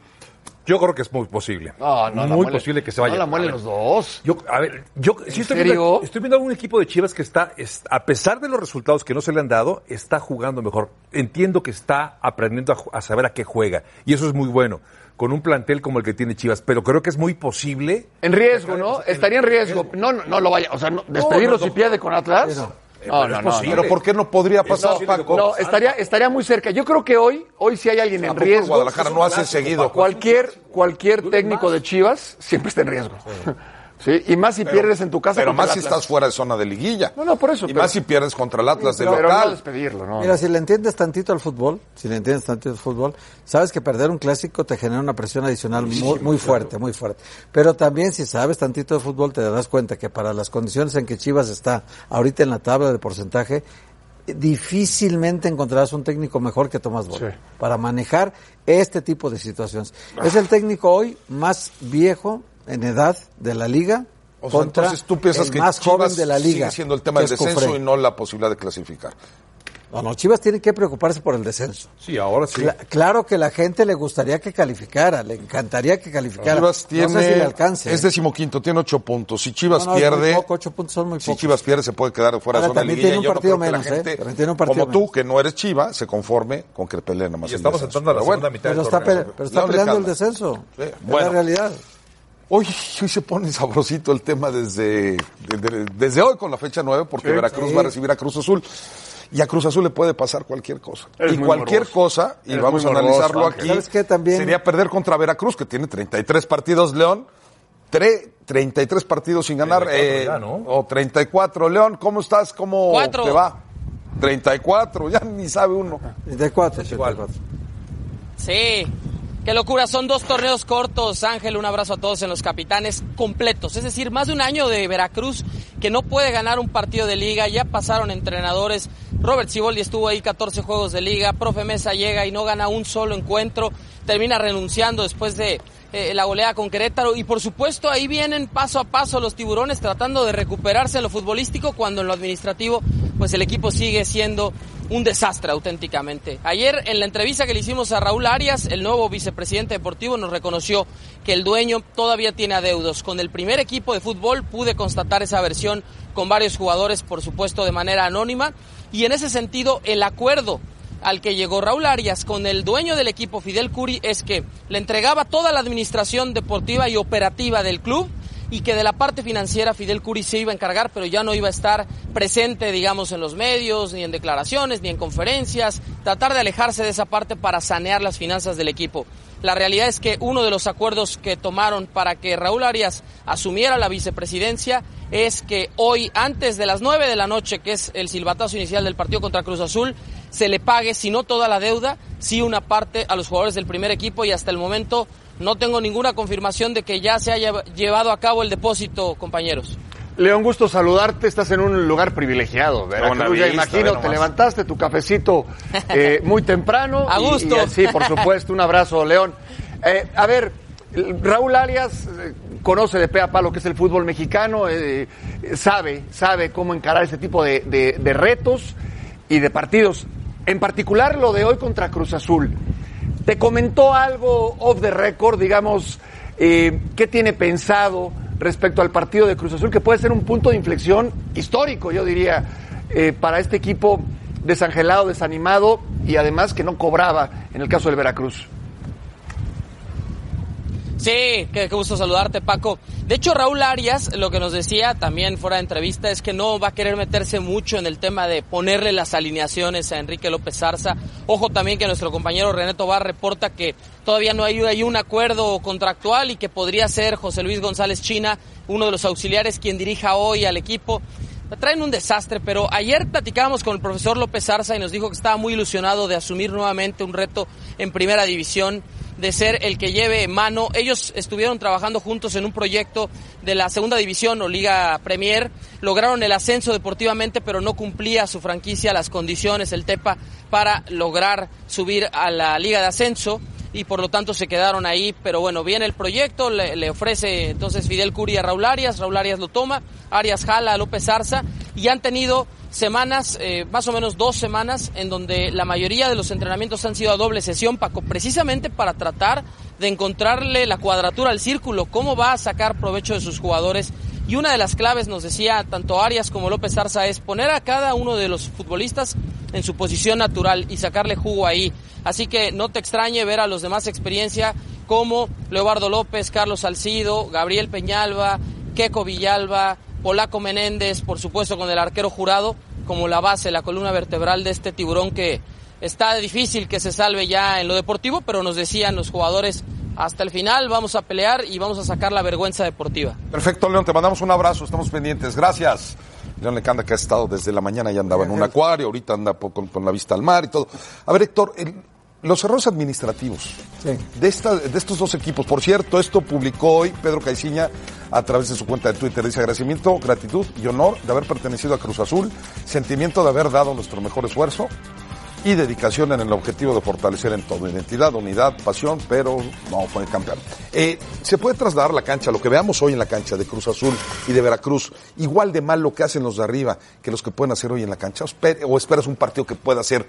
Yo creo que es muy posible. No, no, la muy posible que se vaya. No la muelen los dos. Yo, a ver, yo sí estoy viendo, estoy viendo a un equipo de Chivas que está, es- a pesar de los resultados que no se le han dado, está jugando mejor. Entiendo que está aprendiendo a, saber a qué juega. Y eso es muy bueno. Con un plantel como el que tiene Chivas. Pero creo que es muy posible. En riesgo, ¿no? Estaría en riesgo. No, no, no lo vaya. O sea, no- despedirlo no, si pierde con Atlas. no. No, pero no, no, posible. Pero ¿por qué no podría pasar, No, Paco? no, estaría, estaría muy cerca. Yo creo que hoy, hoy sí hay alguien en riesgo. Guadalajara no hace seguido. Cualquier, cualquier técnico de Chivas siempre está en riesgo. (laughs) Sí, y más si pierdes en tu casa. Pero más si estás fuera de zona de liguilla. No, no, por eso, Y pero- más si pierdes contra el Atlas de Pero no local. despedirlo, ¿no? Mira, si le entiendes tantito al fútbol, si le entiendes tantito al fútbol, sabes que perder un clásico te genera una presión adicional muy, muy fuerte, muy fuerte. Pero también si sabes tantito de fútbol te darás cuenta que para las condiciones en que Chivas está ahorita en la tabla de porcentaje, difícilmente encontrarás un técnico mejor que Tomás Boy Sí. para manejar este tipo de situaciones. Es el técnico hoy más viejo en edad de la liga O sea, contra entonces tú piensas el que más Chivas joven de la liga. sigue siendo el tema del es descenso y no la posibilidad de clasificar. No, no, Chivas tiene que preocuparse por el descenso. Sí, ahora sí. Cla- claro que la gente le gustaría que calificara, le encantaría que calificara. Chivas tiene, no sé si le alcance. es decimoquinto, tiene ocho puntos. Si Chivas No, no, es muy pierde, poco, ocho puntos son muy si pocos. Chivas pierde se puede quedar fuera de zona de también liguilla. tiene un partido menos, ¿eh? También tiene un partido como tú, menos. que no eres Chiva, se conforme con que peleen nada más Y estamos entrando a la segunda mitad pero del está, torneo. pe- pero está ¿Dónde peleando el descenso. Sí, Es bueno. la realidad. Hoy, hoy se pone sabrosito el tema desde, de- de- desde hoy con la fecha 9, porque Veracruz sí. va a recibir a Cruz Azul. Y a Cruz Azul le puede pasar cualquier cosa. Y cualquier morboso. cosa, y vamos a analizarlo morboso, aquí, ¿Sabes qué? También- sería perder contra Veracruz, que tiene 33 partidos, León. Tre- 33 partidos sin ganar. 34 eh, ya, ¿no? O 34. León, ¿cómo estás? ¿Cómo Cuatro. te va? 34, ya ni sabe uno. 34, 34. Sí, qué locura. Son dos torneos cortos, Ángel. Un abrazo a todos en los capitanes completos. Es decir, más de un año de Veracruz que no puede ganar un partido de liga. Ya pasaron entrenadores. Robert Ciboldi estuvo ahí 14 juegos de liga. Profe Mesa llega y no gana un solo encuentro. Termina renunciando después de eh, la goleada con Querétaro. Y por supuesto, ahí vienen paso a paso los tiburones tratando de recuperarse en lo futbolístico cuando en lo administrativo, pues el equipo sigue siendo un desastre auténticamente. Ayer en la entrevista que le hicimos a Raúl Arias, el nuevo vicepresidente deportivo nos reconoció que el dueño todavía tiene adeudos. Con el primer equipo de fútbol pude constatar esa versión con varios jugadores, por supuesto, de manera anónima. Y en ese sentido, el acuerdo al que llegó Raúl Arias con el dueño del equipo Fidel Curi es que le entregaba toda la administración deportiva y operativa del club y que de la parte financiera Fidel Curi se iba a encargar, pero ya no iba a estar presente, digamos, en los medios, ni en declaraciones, ni en conferencias, tratar de alejarse de esa parte para sanear las finanzas del equipo. La realidad es que uno de los acuerdos que tomaron para que Raúl Arias asumiera la vicepresidencia es que hoy, antes de las 9 de la noche, que es el silbatazo inicial del partido contra Cruz Azul, se le pague, si no toda la deuda, sí una parte a los jugadores del primer equipo y hasta el momento no tengo ninguna confirmación de que ya se haya llevado a cabo el depósito, compañeros. León, gusto saludarte. Estás en un lugar privilegiado. Veracruz, ya imagino, te levantaste tu cafecito eh, (laughs) muy temprano. a gusto. sí, por supuesto. Un abrazo, León. Eh, a ver, Raúl Arias eh, conoce de pe a pa lo que es el fútbol mexicano, sabe, sabe cómo encarar ese tipo de, de retos y de partidos. En particular lo de hoy contra Cruz Azul. ¿Te comentó algo off the record, digamos, eh, qué tiene pensado respecto al partido de Cruz Azul, que puede ser un punto de inflexión histórico, yo diría, eh, para este equipo desangelado, desanimado y además que no cobraba en el caso del Veracruz? Sí, qué, gusto saludarte, Paco. De hecho, Raúl Arias lo que nos decía también fuera de entrevista es que no va a querer meterse mucho en el tema de ponerle las alineaciones a Enrique López Zarza. Ojo también que nuestro compañero René Tobar reporta que todavía no hay, hay un acuerdo contractual y que podría ser José Luis González China, uno de los auxiliares, quien dirija hoy al equipo traen un desastre, pero ayer platicábamos con el profesor López Zarza y nos dijo que estaba muy ilusionado de asumir nuevamente un reto en primera división de ser el que lleve mano. Ellos estuvieron trabajando juntos en un proyecto de la segunda división o Liga Premier. Lograron el ascenso deportivamente, pero no cumplía su franquicia las condiciones, el TEPA, para lograr subir a la Liga de Ascenso y por lo tanto se quedaron ahí. Pero bueno, viene el proyecto, le, ofrece entonces Fidel Curia a Raúl Arias, Raúl Arias lo toma, Arias jala a López Arza y han tenido semanas, eh, más o menos dos semanas, en donde la mayoría de los entrenamientos han sido a doble sesión, Paco, precisamente para tratar de encontrarle la cuadratura al círculo, cómo va a sacar provecho de sus jugadores. Y una de las claves, nos decía tanto Arias como López Arza, es poner a cada uno de los futbolistas en su posición natural y sacarle jugo ahí. Así que no te extrañe ver a los demás experiencia como Leobardo López, Carlos Salcido, Gabriel Peñalba, Keco Villalba, Polaco Menéndez, por supuesto con el arquero jurado, como la base, la columna vertebral de este tiburón que está difícil que se salve ya en lo deportivo, pero nos decían los jugadores, hasta el final vamos a pelear y vamos a sacar la vergüenza deportiva. Perfecto, León, te mandamos un abrazo, estamos pendientes, gracias. León Lecanda que ha estado desde la mañana y andaba en un acuario, ahorita anda con, con la vista al mar y todo. A ver, Héctor, el, los errores administrativos de, esta, de estos dos equipos. Por cierto, esto publicó hoy Pedro Caiciña a través de su cuenta de Twitter. Dice agradecimiento, gratitud y honor de haber pertenecido a Cruz Azul, sentimiento de haber dado nuestro mejor esfuerzo y dedicación en el objetivo de fortalecer en todo identidad, unidad, pasión, pero no fue campeón. Eh, se puede trasladar la cancha, lo que veamos hoy en la cancha de Cruz Azul y de Veracruz, igual de mal lo que hacen los de arriba que los que pueden hacer hoy en la cancha, o esperas un partido que pueda ser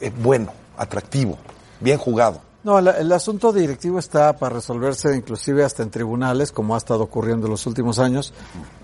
eh, bueno, atractivo, bien jugado. No, el, asunto directivo está para resolverse inclusive hasta en tribunales, como ha estado ocurriendo en los últimos años,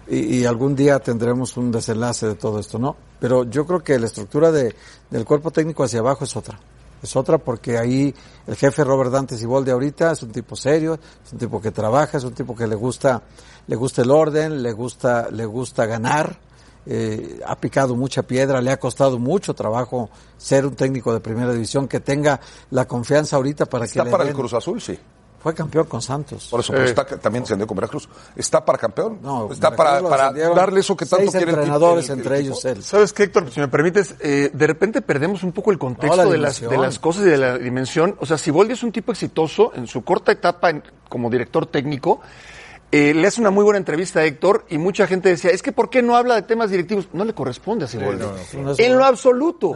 y, algún día tendremos un desenlace de todo esto, ¿no? Pero yo creo que la estructura de, del cuerpo técnico hacia abajo es otra. Es otra porque ahí el jefe Robert Dante de ahorita es un tipo serio, es un tipo que trabaja, es un tipo que le gusta, le gusta el orden, le gusta, le gusta ganar, eh, ha picado mucha piedra, le ha costado mucho trabajo ser un técnico de primera división, que tenga la confianza ahorita para que... Está para el Cruz Azul, sí. Fue campeón con Santos. Por eso, está, también se con Veracruz. ¿Está para campeón? No, está para, para darle eso que tanto quiere entrenadores, entre ellos él. ¿Sabes qué, Héctor? Si me permites, eh, de repente perdemos un poco el contexto de, las, de las cosas y de la dimensión. O sea, si Siboldi es un tipo exitoso en su corta etapa como director técnico, eh, le hace una muy buena entrevista a Héctor y mucha gente decía, es que ¿por qué no habla de temas directivos? No le corresponde a Siboldi. en lo absoluto.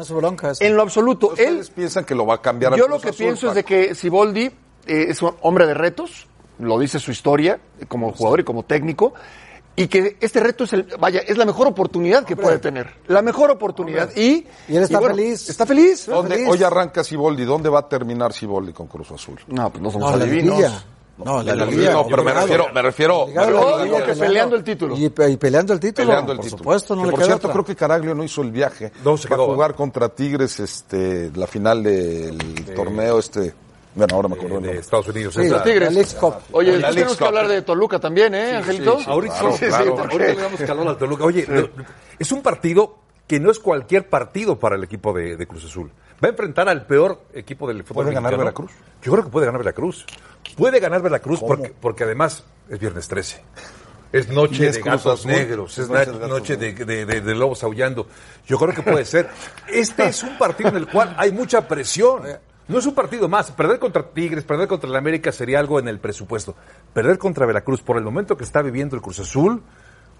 en lo absoluto. ¿Ustedes piensan que lo va a cambiar Yo lo que pienso es de que Siboldi eh, es un hombre de retos, lo dice su historia como jugador y como técnico, y que este reto es el, vaya, es la mejor oportunidad que puede tener. La mejor oportunidad. Y, y él está feliz. Está feliz. Hoy arranca Siboldi. ¿Dónde va a terminar Siboldi con Cruz Azul? No, pues no somos adivinos. No, la, no, pero me refiero, me refiero, que peleando el título. Y, peleando el título, peleando el por título. supuesto, no le Por cierto, creo que Caraglio no hizo el viaje no, se para jugar contra Tigres este la final del torneo este Bueno, ahora me acuerdo. de Estados Unidos. Sí, Es la- la Leagues Cup. Oye, La tenemos que hablar de Toluca también, ¿eh, Angelito? Ahorita, Claro, sí, sí, claro. ahorita le damos calor al Toluca. Oye, es un partido que no es cualquier partido para el equipo de, de Cruz Azul. Va a enfrentar al peor equipo del fútbol ¿Puede ganar mexicano. Veracruz? Yo creo que puede ganar Veracruz. Puede ganar Veracruz porque, porque además es viernes 13. Es noche es de gatos Azul. negros, es Noche de na- gatos noche de, de- de- de lobos aullando. Yo creo que puede ser. Este es un partido en el cual hay mucha presión. No es un partido más. Perder contra Tigres, perder contra el América sería algo en el presupuesto. Perder contra Veracruz por el momento que está viviendo el Cruz Azul,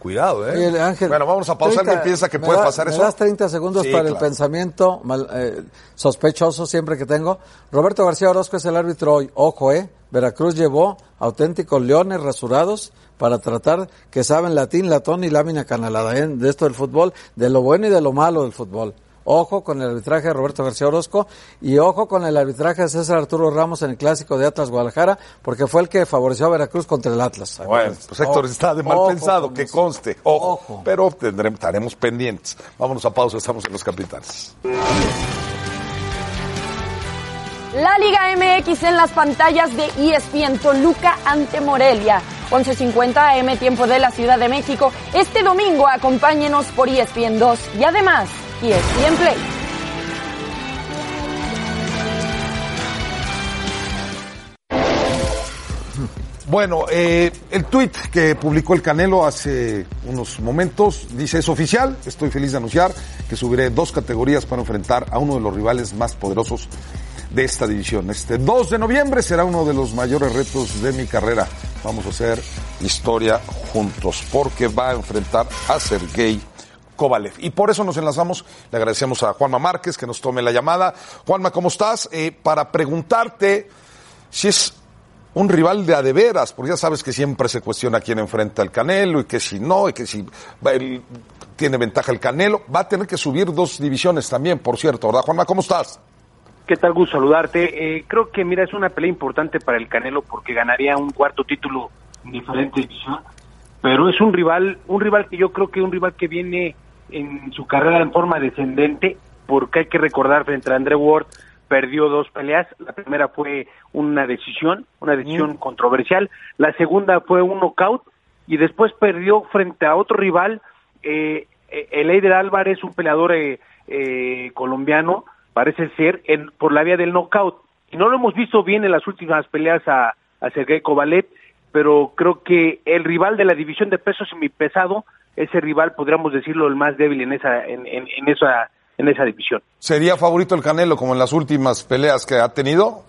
cuidado, ¿eh? Oye, el Ángel, Bueno, vamos a pausar. ¿Alguien piensa que ¿me puede da- pasar me eso? das 30 segundos Sí, para el pensamiento mal- eh, sospechoso siempre que tengo. Roberto García Orozco es el árbitro hoy. Ojo, ¿eh? Veracruz llevó auténticos leones rasurados para tratar que saben latín, latón y lámina canalada ¿eh? de esto del fútbol, de lo bueno y de lo malo del fútbol. Ojo con el arbitraje de Roberto García Orozco y ojo con el arbitraje de César Arturo Ramos en el clásico de Atlas Guadalajara, porque fue el que favoreció a Veracruz contra el Atlas. Bueno, pues Héctor Ojo, está de mal ojo pensado, que eso. conste. Ojo. Ojo. Pero tendremos, estaremos pendientes. Vámonos a pausa, estamos en los capitanes. La Liga MX en las pantallas de ESPN Toluca ante Morelia. 11.50 AM tiempo de la Ciudad de México. Este domingo acompáñenos por ESPN 2 y además ESPN Play. Bueno, eh, el tuit que publicó el Canelo hace unos momentos dice, es oficial, estoy feliz de anunciar que subiré dos categorías para enfrentar a uno de los rivales más poderosos de esta división. Este 2 de noviembre será uno de los mayores retos de mi carrera. Vamos a hacer historia juntos porque va a enfrentar a Sergey Kovalev. Y por eso nos enlazamos, le agradecemos a Juanma Márquez que nos tome la llamada. Juanma, ¿cómo estás? Eh, para preguntarte si es un rival de a de veras, porque ya sabes que siempre se cuestiona quién enfrenta al Canelo y que si no, y que si el- tiene ventaja el Canelo. Va a tener que subir dos divisiones también, por cierto, ¿verdad, Juanma? ¿Cómo estás? ¿Qué tal, Gus? Saludarte. Eh, creo que, mira, es una pelea importante para el Canelo porque ganaría un cuarto título en diferente división. Pero es un rival, un rival que yo creo que un rival que viene en su carrera en forma descendente, porque hay que recordar frente a André Ward perdió dos peleas. La primera fue una decisión, una decisión controversial. La segunda fue un knockout y después perdió frente a otro rival, eh, eh, el Eider Álvarez, un peleador eh, eh, colombiano, parece ser, en, por la vía del knockout. Y no lo hemos visto bien en las últimas peleas a, a Sergey Kovalev, pero creo que el rival de la división de pesos semipesado, ese rival, podríamos decirlo, el más débil en esa, en, en, en esa, en esa división. ¿Sería favorito el Canelo como en las últimas peleas que ha tenido?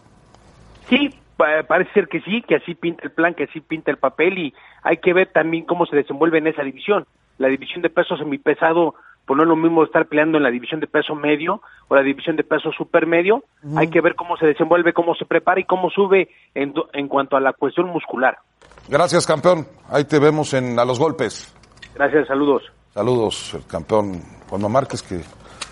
Sí, pa- parece ser que sí, que así pinta el plan, que así pinta el papel y hay que ver también cómo se desenvuelve en esa división. La división de peso semipesado, pues no es lo mismo estar peleando en la división de peso medio o la división de peso supermedio. Hay que ver cómo se desenvuelve, cómo se prepara y cómo sube en, en cuanto a la cuestión muscular. Gracias, campeón. Ahí te vemos en A los Golpes. Gracias, saludos. Saludos, el campeón Juanma Márquez, que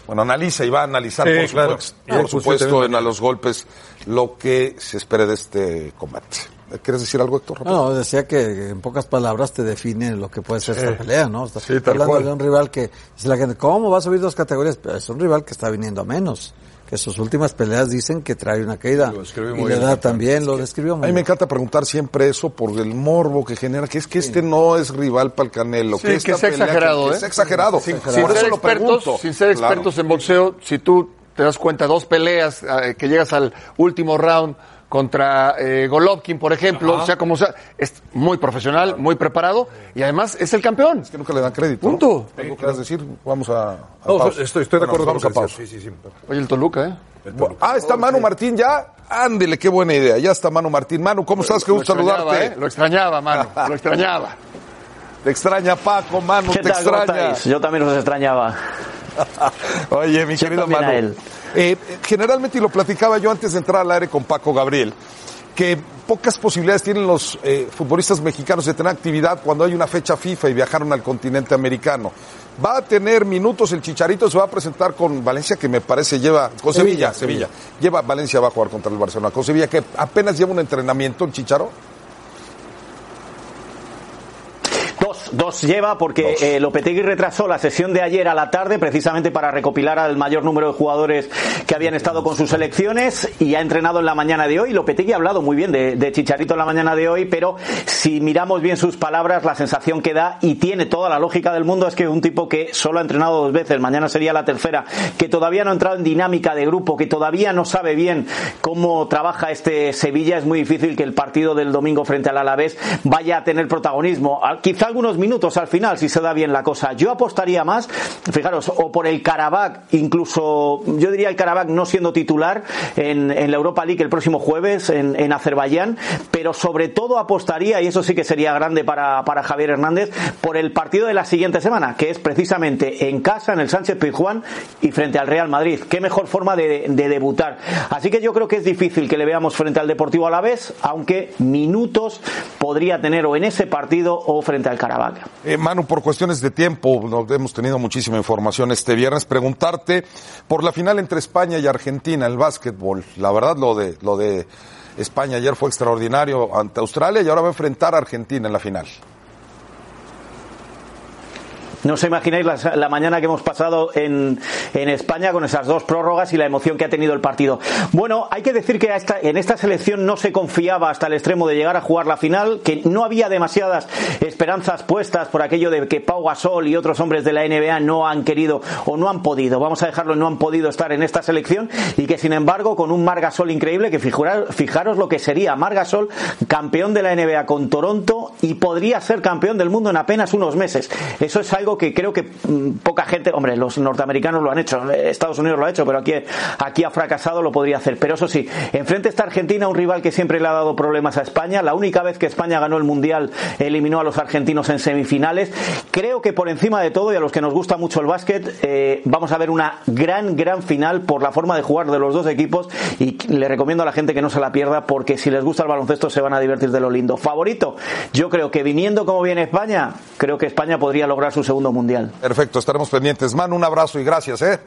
bueno, analiza y va a analizar, Sí, por claro. supuesto, Y por supuesto en A los Golpes lo que se espere de este combate. ¿Quieres decir algo, Héctor? No, no, decía que en pocas palabras te define lo que puede ser esta pelea, ¿no? Está, Sí, hablando cual. de un rival que, dice la gente, ¿cómo va a subir dos categorías? Pero es un rival que está viniendo a menos. Que sus últimas peleas dicen que trae una caída. describió Y muy la bien, edad también lo describió A muy mí me encanta preguntar siempre eso por el morbo que genera, que es que este no es rival para el Canelo. Sí, que, que esta es pelea exagerado, que ¿eh? Es exagerado. Sin, Por sin eso ser lo expertos, pregunto. sin ser Claro. expertos en boxeo, si tú te das cuenta, dos peleas eh, que llegas al último round contra eh, Golovkin, por ejemplo, o sea, como sea, es muy profesional, muy preparado y además es el campeón. Es que nunca le dan crédito. Punto. ¿Algo quieras decir? Vamos a. a No, pausa. estoy, estoy de Bueno, acuerdo vamos con a pausa. Sí, sí, sí. Oye, el Toluca, ¿eh? Ah, está Manu Martín ya. Ándele, qué buena idea. Ya está Manu Martín. Manu, ¿cómo estás? Qué gusto saludarte. ¿eh? Lo extrañaba, mano, (laughs) lo extrañaba. Te extraña Paco, Manu, ¿Qué te tal? ¿Cómo extraña. Yo también os extrañaba. (laughs) Oye, mi querido Manu. Eh, generalmente, y lo platicaba yo antes de entrar al aire con Paco Gabriel, que pocas posibilidades tienen los eh, futbolistas mexicanos de tener actividad cuando hay una fecha FIFA y viajaron al continente americano. Va a tener minutos el Chicharito, se va a presentar con Valencia, que me parece lleva, con Sevilla, Sevilla, Sevilla. Lleva, Valencia va a jugar contra el Barcelona, con Sevilla, que apenas lleva un entrenamiento el Chicharo. Dos, dos lleva porque eh, Lopetegui retrasó la sesión de ayer a la tarde precisamente para recopilar al mayor número de jugadores que habían estado con sus selecciones y ha entrenado en la mañana de hoy. Lopetegui ha hablado muy bien de, de Chicharito en la mañana de hoy, pero si miramos bien sus palabras, la sensación que da y tiene toda la lógica del mundo es que un tipo que solo ha entrenado dos veces, mañana sería la tercera, que todavía no ha entrado en dinámica de grupo, que todavía no sabe bien cómo trabaja este Sevilla, es muy difícil que el partido del domingo frente al Alavés vaya a tener protagonismo. Quizá algunos minutos al final, si se da bien la cosa. Yo apostaría más, fijaros, o por el Karabakh, incluso yo diría el Karabakh no siendo titular en, en la Europa League el próximo jueves en, Azerbaiyán, pero sobre todo apostaría, y eso sí que sería grande para, para Javier Hernández, por el partido de la siguiente semana, que es precisamente en casa, en el Sánchez Pizjuán y frente al Real Madrid. Qué mejor forma de, de debutar. Así que yo creo que es difícil que le veamos frente al Deportivo a la vez, aunque minutos podría tener o en ese partido o frente al Eh, Manu, por cuestiones de tiempo, no, hemos tenido muchísima información este viernes. Preguntarte por la final entre España y Argentina, el básquetbol. La verdad, lo de, lo de España ayer fue extraordinario ante Australia y ahora va a enfrentar a Argentina en la final. No os imagináis la, mañana que hemos pasado en, en, España con esas dos prórrogas y la emoción que ha tenido el partido. Bueno, hay que decir que en esta selección no se confiaba hasta el extremo de llegar a jugar la final, que no había demasiadas esperanzas puestas por aquello de que Pau Gasol y otros hombres de la NBA no han querido o no han podido, vamos a dejarlo, no han podido estar en esta selección y que sin embargo con un Mar Gasol increíble, que fijaros, fijaros lo que sería Mar Gasol campeón de la NBA con Toronto y podría ser campeón del mundo en apenas unos meses. Eso es algo que creo que mm, poca gente, hombre, los norteamericanos lo han hecho, Estados Unidos lo ha hecho, pero aquí, aquí ha fracasado, lo podría hacer. Pero eso sí, enfrente está Argentina, un rival que siempre le ha dado problemas a España. La única vez que España ganó el Mundial eliminó a los argentinos en semifinales. Creo que por encima de todo, y a los que nos gusta mucho el básquet, eh, vamos a ver una gran, gran final por la forma de jugar de los dos equipos y le recomiendo a la gente que no se la pierda porque si les gusta el baloncesto se van a divertir de lo lindo. Favorito, yo creo que viniendo como viene España, creo que España podría lograr su segundo mundial. Perfecto, estaremos pendientes. Man, un abrazo y gracias, ¿eh?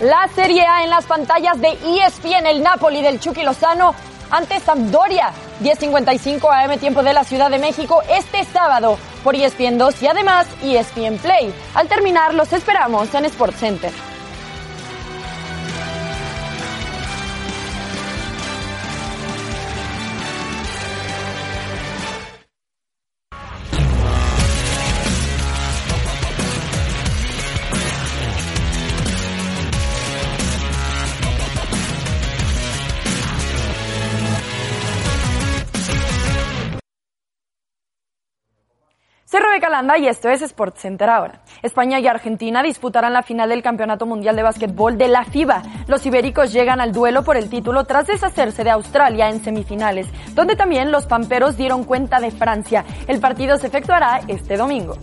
La Serie A en las pantallas de ESPN, el Napoli del Chucky Lozano ante Sampdoria. 10.55 AM tiempo de la Ciudad de México este sábado por ESPN 2 y además ESPN Play. Al terminar los esperamos en Sports Center. Soy Rebeca Landa y esto es Sports Center ahora. España y Argentina disputarán la final del Campeonato Mundial de Básquetbol de la FIBA. Los ibéricos llegan al duelo por el título tras deshacerse de Australia en semifinales, donde también los pamperos dieron cuenta de Francia. El partido se efectuará este domingo.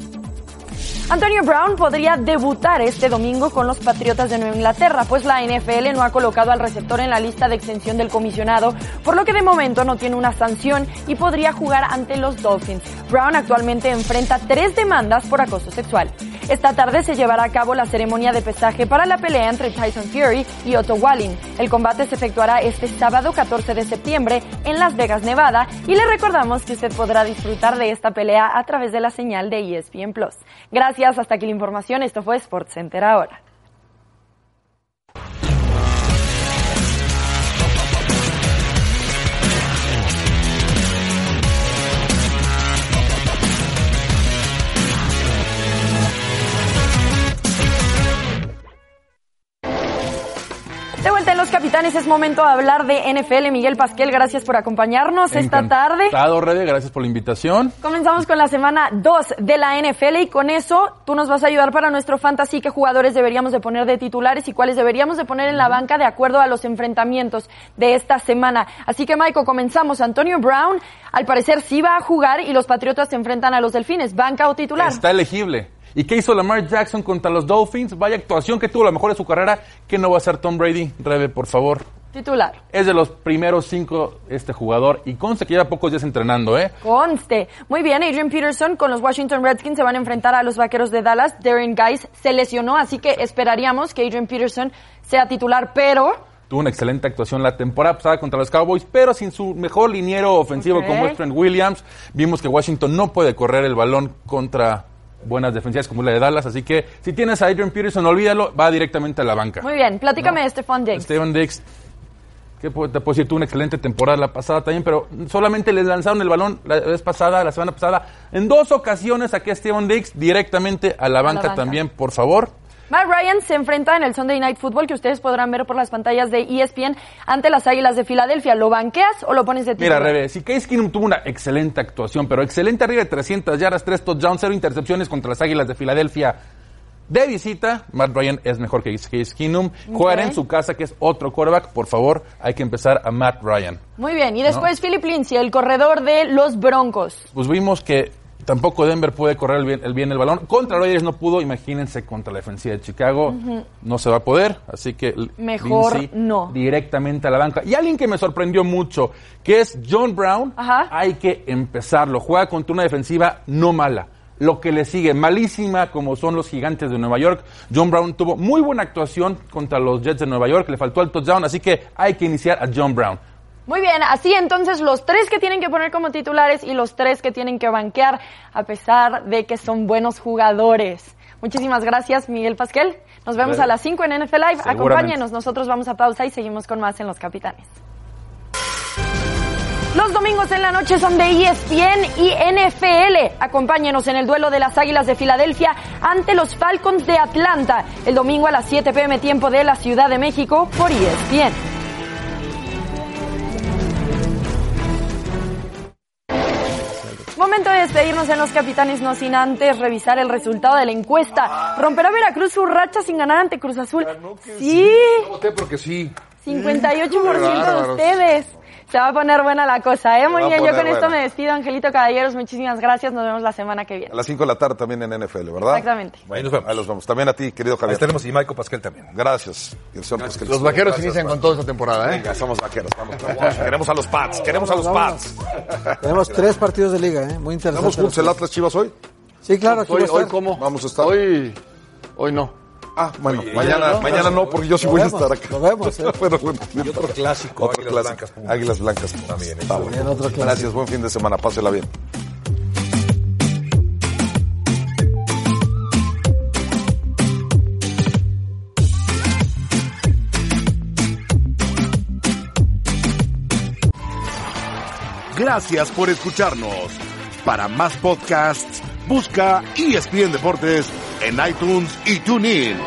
Antonio Brown podría debutar este domingo con los Patriotas de Nueva Inglaterra, pues la NFL no ha colocado al receptor en la lista de extensión del comisionado, por lo que de momento no tiene una sanción y podría jugar ante los Dolphins. Brown actualmente enfrenta tres demandas por acoso sexual. Esta tarde se llevará a cabo la ceremonia de pesaje para la pelea entre Tyson Fury y Otto Walling. El combate se efectuará este sábado 14 de septiembre en Las Vegas, Nevada, y le recordamos que usted podrá disfrutar de esta pelea a través de la señal de ESPN Plus. Gracias, hasta aquí la información. Esto fue Sports Center ahora. Capitanes, es momento de hablar de NFL. Miguel Pasquel, gracias por acompañarnos esta tarde. Encantado, gracias por la invitación. Comenzamos con la semana 2 de la NFL y con eso tú nos vas a ayudar para nuestro fantasy qué jugadores deberíamos de poner de titulares y cuáles deberíamos de poner en la banca de acuerdo a los enfrentamientos de esta semana. Así que, Michael, comenzamos. Antonio Brown, al parecer sí va a jugar y los Patriotas se enfrentan a los Delfines. ¿Banca o titular? Está elegible. ¿Y qué hizo Lamar Jackson contra los Dolphins? Vaya actuación que tuvo la mejor de su carrera. ¿Qué no va a hacer Tom Brady? Rebe, por favor. Titular. Es de los primeros cinco este jugador y conste que lleva pocos días entrenando, ¿eh? Conste. Muy bien, Adrian Peterson con los Washington Redskins se van a enfrentar a los Vaqueros de Dallas. Darren Guys se lesionó, así que esperaríamos que Adrian Peterson sea titular, pero tuvo una excelente actuación la temporada pasada contra los Cowboys, pero sin su mejor liniero ofensivo como es Trent Williams. Vimos que Washington no puede correr el balón contra buenas defensivas como la de Dallas, así que si tienes a Adrian Peterson, olvídalo, va directamente a la banca. Muy bien, platícame de Stephon Diggs. Steven Dix, que te puedo decir, tuvo una excelente temporada la pasada también, pero solamente le lanzaron el balón la vez pasada, la semana pasada. En dos ocasiones saqué a Steven Dix directamente a la banca, banca. también, por favor. Matt Ryan se enfrenta en el Sunday Night Football que ustedes podrán ver por las pantallas de ESPN ante las Águilas de Filadelfia. ¿Lo banqueas o lo pones de Mira, titular? Rebe, si Case Keenum tuvo una excelente actuación, pero excelente arriba de 300 yardas, 3 touchdowns, 0 intercepciones contra las Águilas de Filadelfia. De visita, Matt Ryan es mejor que Case Keenum. Juega Ok. en su casa, que es otro quarterback. Por favor, hay que empezar a Matt Ryan. Muy bien, y después Philip Lindsay, el corredor de los Broncos. Pues vimos que tampoco Denver puede correr el bien el, bien el balón. Contra Rodgers no pudo, imagínense contra la defensiva de Chicago. No se va a poder, así que Mejor Lindsay no. directamente a la banca. Y alguien que me sorprendió mucho, que es John Brown, hay que empezarlo. Juega contra una defensiva no mala. Lo que le sigue, malísima como son los gigantes de Nueva York. John Brown tuvo muy buena actuación contra los Jets de Nueva York, le faltó el touchdown, así que hay que iniciar a John Brown. Muy bien, así entonces los tres que tienen que poner como titulares y los tres que tienen que banquear, a pesar de que son buenos jugadores. Muchísimas gracias, Miguel Pasquel. Nos vemos a las 5 en NFL Live. Acompáñenos, nosotros vamos a pausa y seguimos con más en Los Capitanes. Los domingos en la noche son de ESPN y NFL. Acompáñenos en el duelo de las Águilas de Filadelfia ante los Falcons de Atlanta. El domingo a las 7 pm tiempo de la Ciudad de México por ESPN. Despedirnos en los capitanes, no sin antes revisar el resultado de la encuesta. ¿Romperá Veracruz su racha sin ganar ante Cruz Azul? Sí, Voté porque sí. 58% Qué de ustedes. Se va a poner buena la cosa, ¿eh? Muy bien, yo con esto me despido, Angelito Caballeros. Muchísimas gracias. Nos vemos la semana que viene. A las 5 de la tarde también en NFL, ¿verdad? Exactamente. Bueno, ahí los vemos. También a ti, querido Javier. Ahí tenemos y Michael Pascal también. Gracias. Y el señor Pascal. Los vaqueros Gracias, inician man. con toda esta temporada, ¿eh? Venga, somos vaqueros. Vamos, vamos. Queremos a los Pats. Queremos a los. Pats. Tenemos tres partidos de liga, ¿eh? Muy interesante. ¿Estamos juntos el Atlas Chivas hoy? Sí, claro, aquí Hoy, hoy cómo? Vamos a estar. Hoy, hoy no. Ah, bueno, Oye, mañana, ¿no? mañana no, porque yo sí voy a estar acá. lo vemos, ¿eh? bueno, bueno. Y otro clásico, Otro Águilas clásico. Blancas, Pumas. Águilas Blancas. También. Está bueno. Bien, otro clásico. Gracias, buen fin de semana. Pásela bien. Gracias por escucharnos. Para más podcasts, busca ESPN Deportes en iTunes y TuneIn.